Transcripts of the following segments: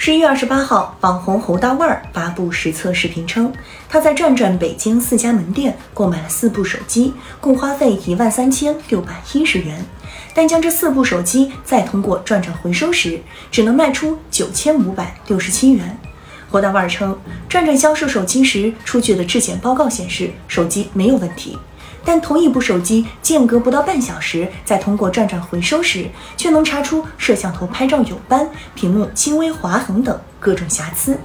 十一月二十八号，网红侯大腕儿发布实测视频称，他在转转北京四家门店购买了四部手机，共花费一万三千六百一十元，但将这四部手机再通过转转回收时，只能卖出九千五百六十七元。侯大腕儿称，转转销售手机时出具的质检报告显示手机没有问题。但同一部手机间隔不到半小时，再通过转转回收时，却能查出摄像头拍照有斑、屏幕轻微划痕等各种瑕疵。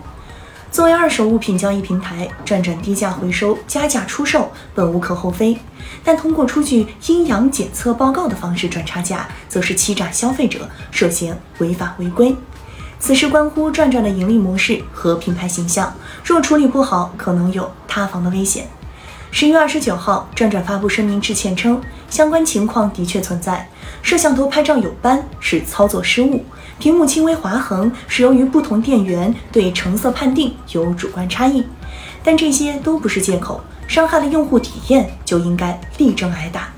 作为二手物品交易平台，转转低价回收、加价出售本无可厚非，但通过出具阴阳检测报告的方式赚差价，则是欺诈消费者，涉嫌违法违规。此事关乎转转的盈利模式和品牌形象，若处理不好，可能有塌房的危险。十月二十九号，转转发布声明致歉称，相关情况的确存在，摄像头拍照有斑是操作失误，屏幕轻微划痕是由于不同店员对成色判定有主观差异，但这些都不是借口，伤害了用户体验就应该力争挨打。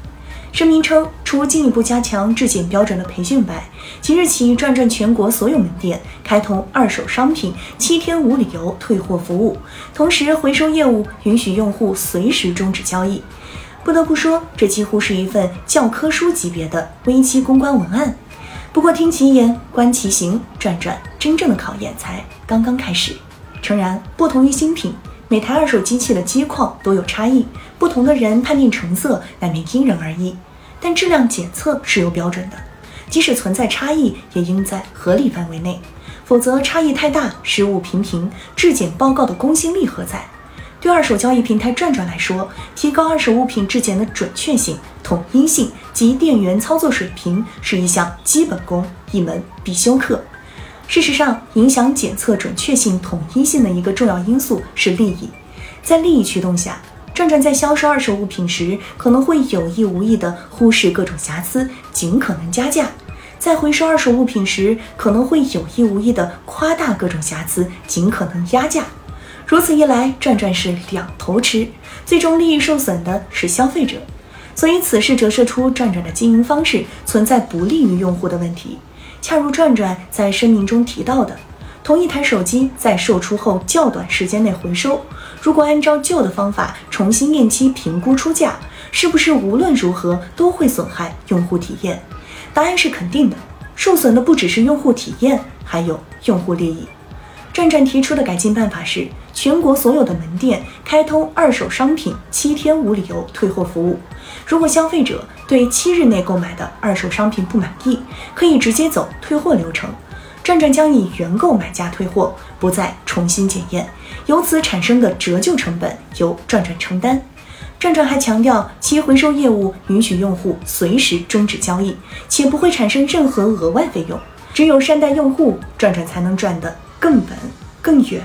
声明称，除进一步加强质检标准的培训外，即日起转转全国所有门店开通二手商品七天无理由退货服务，同时回收业务允许用户随时终止交易。不得不说，这几乎是一份教科书级别的危机公关文案。不过，听其言，观其行，转转真正的考验才刚刚开始。诚然，不同于新品。每台二手机器的机况都有差异，不同的人判定成色难免因人而异。但质量检测是有标准的，即使存在差异，也应在合理范围内，否则差异太大，失误频频，质检报告的公信力何在？对二手交易平台转转来说，提高二手物品质检的准确性、统一性及店员操作水平是一项基本功，一门必修课。事实上，影响检测准确性、统一性的一个重要因素是利益。在利益驱动下，转转在销售二手物品时，可能会有意无意地忽视各种瑕疵，尽可能加价；在回收二手物品时，可能会有意无意地夸大各种瑕疵，尽可能压价。如此一来，转转是两头吃，最终利益受损的是消费者。所以，此事折射出转转的经营方式存在不利于用户的问题。恰如转转在声明中提到的，同一台手机在售出后较短时间内回收，如果按照旧的方法重新验期评估出价，是不是无论如何都会损害用户体验？答案是肯定的，受损的不只是用户体验，还有用户利益。转转提出的改进办法是，全国所有的门店开通二手商品七天无理由退货服务。如果消费者对七日内购买的二手商品不满意，可以直接走退货流程。转转将以原购买价退货，不再重新检验，由此产生的折旧成本由转转承担。转转还强调，其回收业务允许用户随时终止交易，且不会产生任何额外费用。只有善待用户，转转才能赚得。更稳更远。